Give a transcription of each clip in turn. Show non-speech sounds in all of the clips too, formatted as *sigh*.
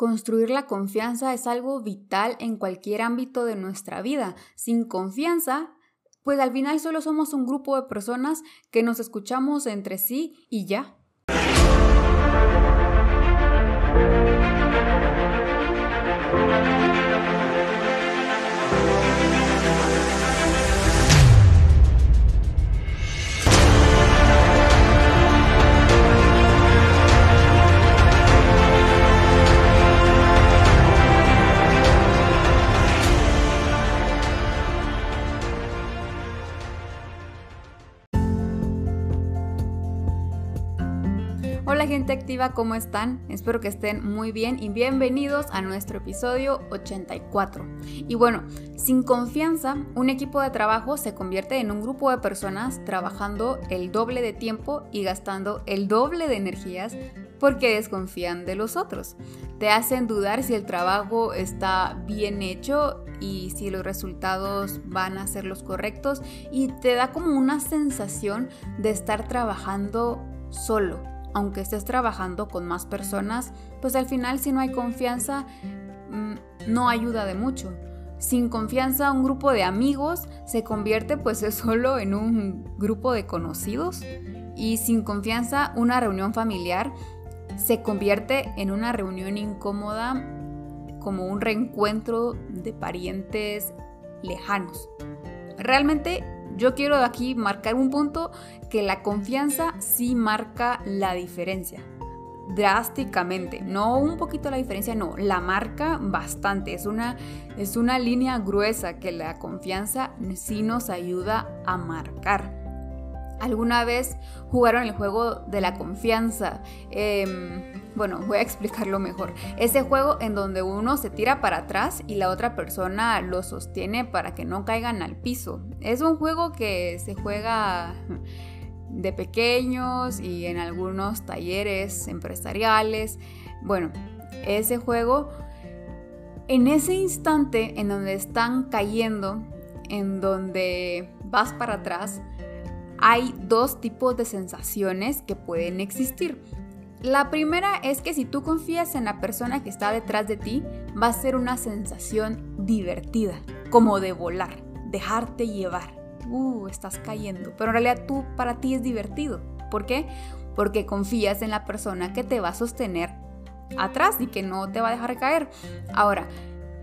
Construir la confianza es algo vital en cualquier ámbito de nuestra vida. Sin confianza, pues al final solo somos un grupo de personas que nos escuchamos entre sí y ya. Activa, ¿cómo están? Espero que estén muy bien y bienvenidos a nuestro episodio 84. Y bueno, sin confianza, un equipo de trabajo se convierte en un grupo de personas trabajando el doble de tiempo y gastando el doble de energías porque desconfían de los otros. Te hacen dudar si el trabajo está bien hecho y si los resultados van a ser los correctos y te da como una sensación de estar trabajando solo aunque estés trabajando con más personas, pues al final si no hay confianza, mm, no ayuda de mucho. Sin confianza, un grupo de amigos se convierte pues es *laughs* solo en un grupo de conocidos. Y sin confianza, una reunión familiar se convierte en una reunión incómoda como un reencuentro de parientes lejanos. Realmente yo quiero aquí marcar un punto que la confianza sí marca la diferencia. Drásticamente, no un poquito la diferencia, no, la marca bastante. Es una, es una línea gruesa que la confianza sí nos ayuda a marcar. ¿Alguna vez jugaron el juego de la confianza? Em, bueno, voy a explicarlo mejor. Ese juego en donde uno se tira para atrás y la otra persona lo sostiene para que no caigan al piso. Es un juego que se juega de pequeños y en algunos talleres empresariales. Bueno, ese juego, en ese instante en donde están cayendo, en donde vas para atrás, hay dos tipos de sensaciones que pueden existir. La primera es que si tú confías en la persona que está detrás de ti, va a ser una sensación divertida, como de volar, dejarte llevar. Uh, estás cayendo. Pero en realidad tú para ti es divertido. ¿Por qué? Porque confías en la persona que te va a sostener atrás y que no te va a dejar caer. Ahora,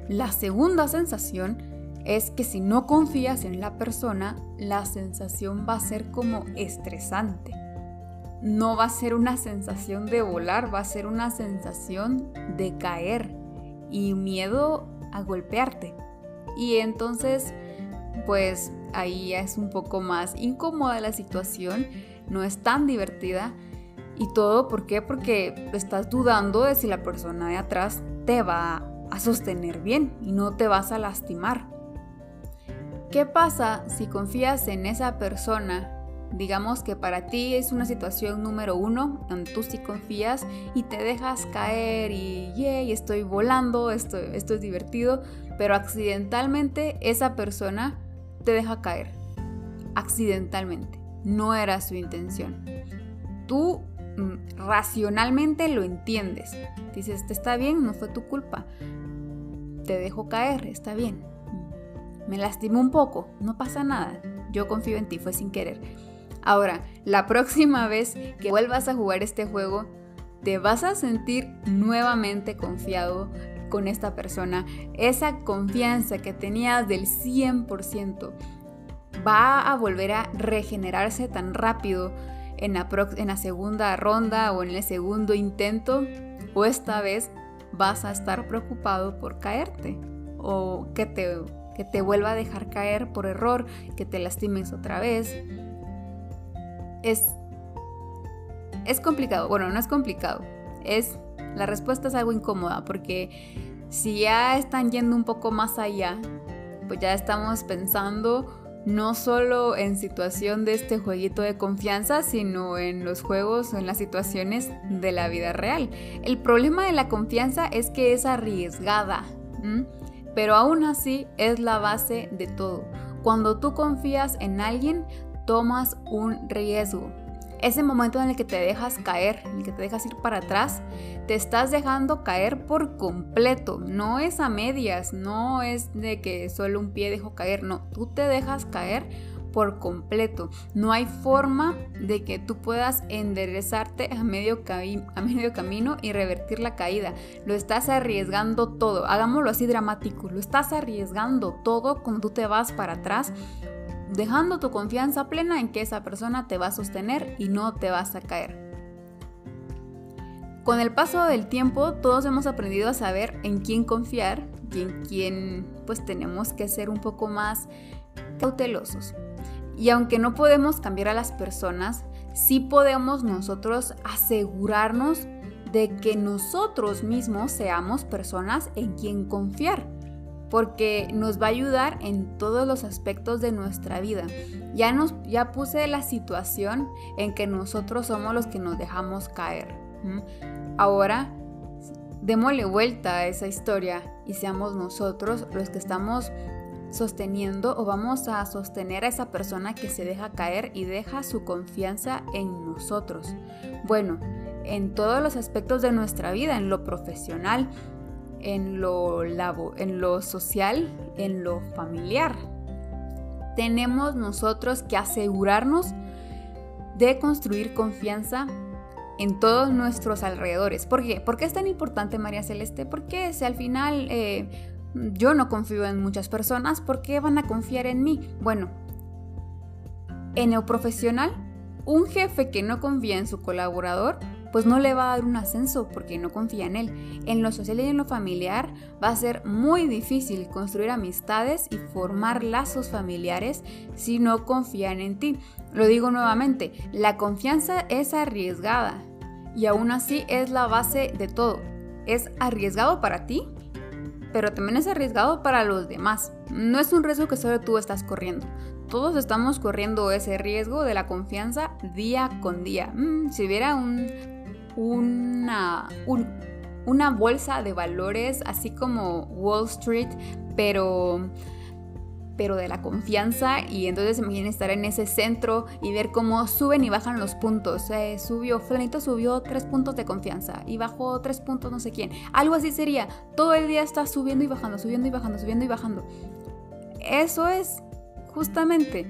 la segunda sensación es que si no confías en la persona, la sensación va a ser como estresante. No va a ser una sensación de volar, va a ser una sensación de caer y miedo a golpearte. Y entonces, pues ahí es un poco más incómoda la situación, no es tan divertida. Y todo, ¿por qué? Porque estás dudando de si la persona de atrás te va a sostener bien y no te vas a lastimar. ¿Qué pasa si confías en esa persona? Digamos que para ti es una situación número uno, donde tú sí confías y te dejas caer y, yay, estoy volando, esto, esto es divertido, pero accidentalmente esa persona te deja caer. Accidentalmente. No era su intención. Tú mm, racionalmente lo entiendes. Dices, está bien, no fue tu culpa. Te dejo caer, está bien me lastimó un poco, no pasa nada, yo confío en ti, fue sin querer. Ahora, la próxima vez que vuelvas a jugar este juego, te vas a sentir nuevamente confiado con esta persona. Esa confianza que tenías del 100% va a volver a regenerarse tan rápido en la, en la segunda ronda o en el segundo intento. O esta vez vas a estar preocupado por caerte o que te que te vuelva a dejar caer por error, que te lastimes otra vez. Es, es complicado. Bueno, no es complicado. Es, la respuesta es algo incómoda porque si ya están yendo un poco más allá, pues ya estamos pensando no solo en situación de este jueguito de confianza, sino en los juegos o en las situaciones de la vida real. El problema de la confianza es que es arriesgada pero aún así es la base de todo. Cuando tú confías en alguien, tomas un riesgo. ese momento en el que te dejas caer, en el que te dejas ir para atrás, te estás dejando caer por completo. No es a medias, no es de que solo un pie dejó caer, no, tú te dejas caer por completo. No hay forma de que tú puedas enderezarte a medio, camino y revertir la caída. Lo estás arriesgando todo. Hagámoslo así dramático. Lo estás arriesgando todo cuando tú te vas para atrás dejando tu confianza plena en que esa persona te va a sostener y no te vas a caer. Con el paso del tiempo todos hemos aprendido a saber en quién confiar y en quién pues tenemos que ser un poco más cautelosos. Y aunque no podemos cambiar a las personas, sí podemos nosotros asegurarnos de que nosotros mismos seamos personas en quien confiar porque nos va a ayudar en todos los aspectos de nuestra vida. Ya, nos, ya puse la situación en que nosotros somos los que nos dejamos caer. Ahora, démosle vuelta a esa historia y seamos nosotros los que estamos sosteniendo o vamos a sostener a esa persona que se deja caer y deja su confianza en nosotros. Bueno, en todos los aspectos de nuestra vida, en lo profesional, en lo, en lo social, en lo familiar. Tenemos nosotros que asegurarnos de construir confianza en todos nuestros alrededores. ¿Por qué? ¿Por qué es tan importante María Celeste? Porque si al final eh, yo no confío en muchas personas, ¿por qué van a confiar en mí? Bueno, en lo profesional, un jefe que no confía en su colaborador pues no le va a dar un ascenso porque no confía en él. En lo social y en lo familiar va a ser muy difícil construir amistades y formar lazos familiares si no confían en ti. Lo digo nuevamente, la confianza es arriesgada y aún así es la base de todo. Es arriesgado para ti, pero también es arriesgado para los demás. No es un riesgo que solo tú estás corriendo. Todos estamos corriendo ese riesgo de la confianza día con día. Mm, si hubiera un una, una bolsa de valores, así como Wall Street, pero pero de la confianza y entonces imaginen estar en ese centro y ver cómo suben y bajan los puntos. Eh, subió, Flanito subió tres puntos de confianza y bajó tres puntos no sé quién. Algo así sería. Todo el día está subiendo y bajando, subiendo y bajando, subiendo y bajando. Eso es justamente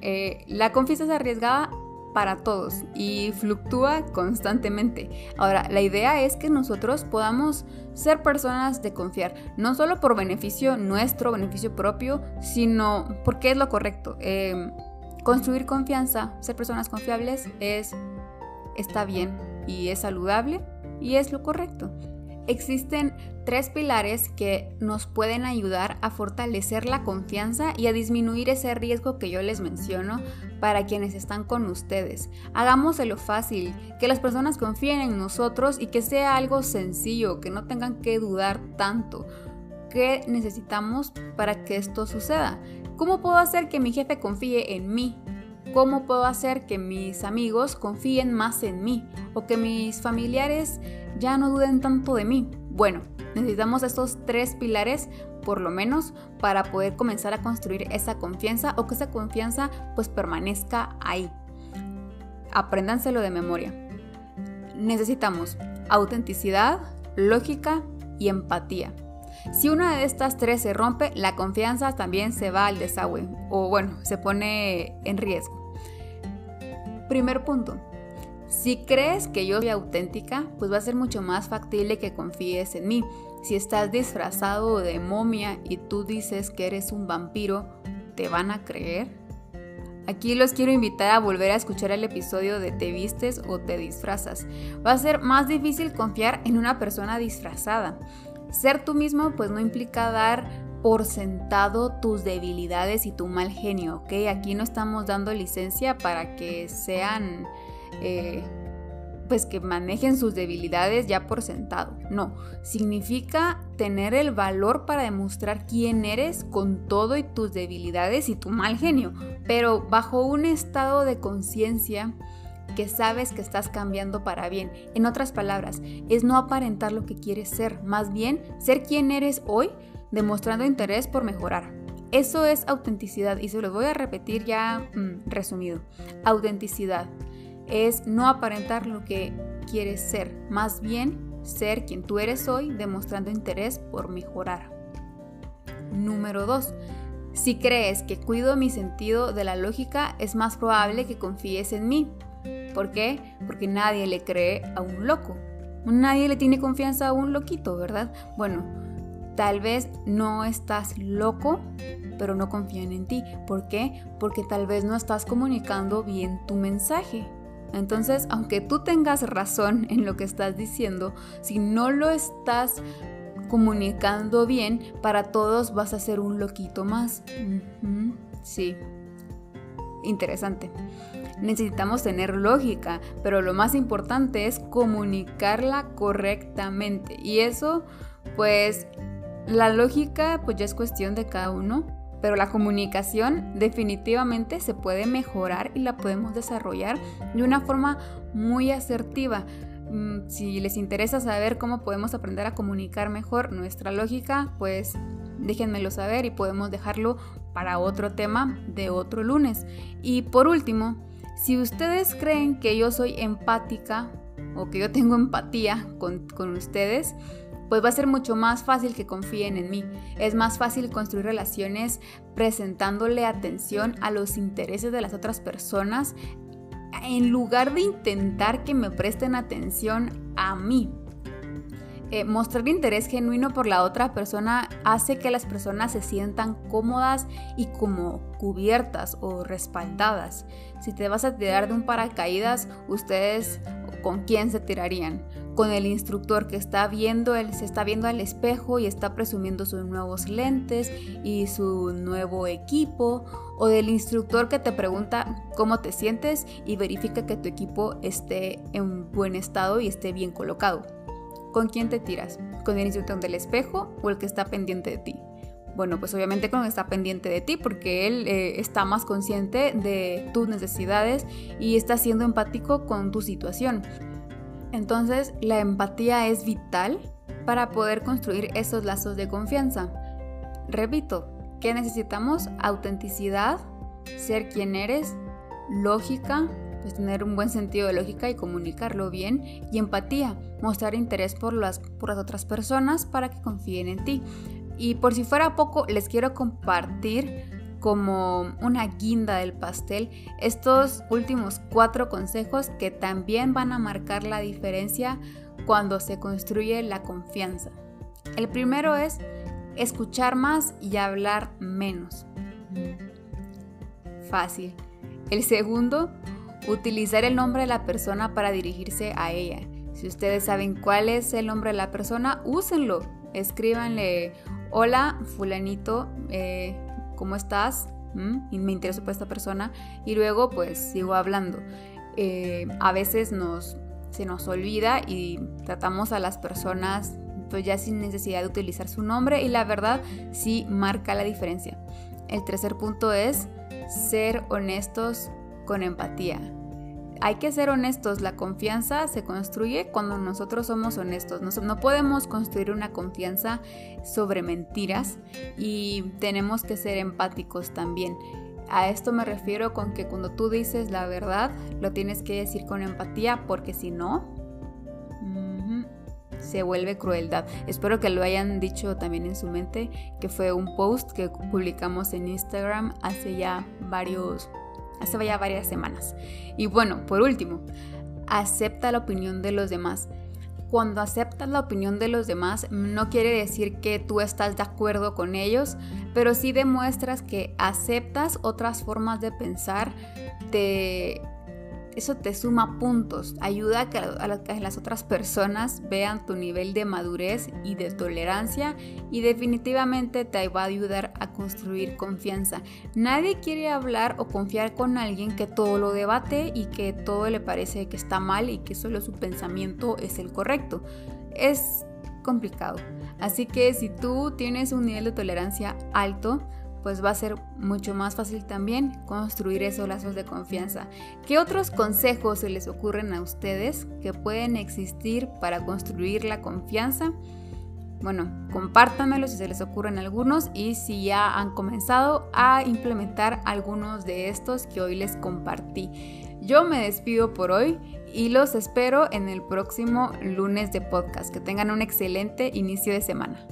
eh, la confianza es arriesgada para todos y fluctúa constantemente. Ahora, la idea es que nosotros podamos ser personas de confiar, no solo por beneficio nuestro, beneficio propio, sino porque es lo correcto. Em, construir confianza, ser personas confiables es está bien y es saludable y es lo correcto. Existen tres pilares que nos pueden ayudar a fortalecer la confianza y a disminuir ese riesgo que yo les menciono para quienes están con ustedes. Hagámoselo fácil, que las personas confíen en nosotros y que sea algo sencillo, que no tengan que dudar tanto. ¿Qué necesitamos para que esto suceda? ¿Cómo puedo hacer que mi jefe confíe en mí? ¿Cómo puedo hacer que mis amigos confíen más en mí? O que mis familiares ya no duden tanto de mí. Bueno, necesitamos estos tres pilares por lo menos para poder comenzar a construir esa confianza o que esa confianza pues permanezca ahí. Apréndanselo de memoria. Necesitamos autenticidad, lógica y empatía. Si una de estas tres se rompe, la confianza también se va al desagüe o bueno, se pone en riesgo. Primer punto, si crees que yo soy auténtica, pues va a ser mucho más factible que confíes en mí. Si estás disfrazado de momia y tú dices que eres un vampiro, ¿te van a creer? Aquí los quiero invitar a volver a escuchar el episodio de Te vistes o te disfrazas. Va a ser más difícil confiar en una persona disfrazada. Ser tú mismo pues no implica dar por sentado tus debilidades y tu mal genio, ¿ok? Aquí no estamos dando licencia para que sean eh, pues que manejen sus debilidades ya por sentado. No, significa tener el valor para demostrar quién eres con todo y tus debilidades y tu mal genio, pero bajo un estado de conciencia que sabes que estás cambiando para bien. En otras palabras, es no aparentar lo que quieres ser, más bien ser quien eres hoy, demostrando interés por mejorar. Eso es autenticidad y se lo voy a repetir ya mm, resumido. Autenticidad es no aparentar lo que quieres ser, más bien ser quien tú eres hoy demostrando interés por mejorar. Número 2. Si crees que cuido mi sentido de la lógica, es más probable que confíes en mí. ¿Por qué? Porque nadie le cree a un loco. Nadie le tiene confianza a un loquito, ¿verdad? Bueno, tal vez no estás loco, pero no confían en ti. ¿Por qué? Porque tal vez no estás comunicando bien tu mensaje. Entonces, aunque tú tengas razón *laughs* en lo que estás diciendo, si no lo estás comunicando bien, para todos vas a ser un loquito más. Sí, interesante. Necesitamos tener lógica, pero lo más importante es comunicarla correctamente. Y eso, pues, la lógica, pues ya es cuestión de cada uno, pero la comunicación definitivamente se puede mejorar y la podemos desarrollar de una forma muy asertiva. Mm, si les interesa saber cómo podemos aprender a comunicar mejor nuestra lógica, pues déjenmelo saber y podemos dejarlo para otro tema de otro lunes. Y por último, si ustedes creen que yo soy empática o que yo tengo empatía con, con ustedes, pues va a ser mucho más fácil que confíen en mí. Es más fácil construir relaciones presentándole atención a los intereses de las otras personas en lugar de intentar que me presten atención a mí. Eh, mostrar interés genuino por la otra persona hace que las personas se sientan cómodas y como cubiertas o respaldadas. Si te vas a tirar de un paracaídas, ustedes con quién se tirarían? Con el instructor que está viendo, él se está viendo al espejo y está presumiendo sus nuevos lentes y su nuevo equipo, o del instructor que te pregunta cómo te sientes y verifica que tu equipo esté en buen estado y esté bien colocado. ¿Con quién te tiras? ¿Con el instructor del espejo o el que está pendiente de ti? Bueno, pues obviamente con el que está pendiente de ti porque él eh, está más consciente de tus necesidades y está siendo empático con tu situación. Entonces, la empatía es vital para poder construir esos lazos de confianza. Repito, ¿qué necesitamos? Autenticidad, ser quien eres, lógica, pues tener un buen sentido de lógica y comunicarlo bien, y empatía, mostrar interés por las, por las otras personas para que confíen en ti. Y por si fuera poco, les quiero compartir como una guinda del pastel estos últimos cuatro consejos que también van a marcar la diferencia cuando se construye la confianza. El primero es escuchar más y hablar menos. Fácil. El segundo, utilizar el nombre de la persona para dirigirse a ella. Si ustedes saben cuál es el nombre de la persona, úsenlo. Escríbanle, hola fulanito, eh, ¿cómo estás? ¿Mm? Y me intereso por esta persona. Y luego pues sigo hablando. Eh, a veces nos, se nos olvida y tratamos a las personas pues ya sin necesidad de utilizar su nombre y la verdad sí marca la diferencia. El tercer punto es ser honestos con empatía. Hay que ser honestos, la confianza se construye cuando nosotros somos honestos. No, podemos construir una confianza sobre mentiras y tenemos que ser empáticos también. A esto me refiero con que cuando tú dices la verdad, lo tienes que decir con empatía porque si no, se vuelve crueldad. Espero que lo hayan dicho también en su mente, que fue un post que publicamos en Instagram hace ya varios hace ya varias semanas. Y bueno, por último, acepta la opinión de los demás. Cuando aceptas la opinión de los demás, no quiere decir que tú estás de acuerdo con ellos, pero sí demuestras que aceptas otras formas de pensar, te eso te suma puntos, ayuda a que, las otras personas vean tu nivel de madurez y de tolerancia y definitivamente te va a ayudar a construir confianza. Nadie quiere hablar o confiar con alguien que todo lo debate y que todo le parece que está mal y que solo su pensamiento es el correcto. Es complicado. Así que si tú tienes un nivel de tolerancia alto, pues va a ser mucho más fácil también construir esos lazos de confianza. ¿Qué otros consejos se les ocurren a ustedes que pueden existir para construir la confianza? Bueno, compártanmelo si se les ocurren algunos y si ya han comenzado a implementar algunos de estos que hoy les compartí. Yo me despido por hoy y los espero en el próximo lunes de podcast. Que tengan un excelente inicio de semana.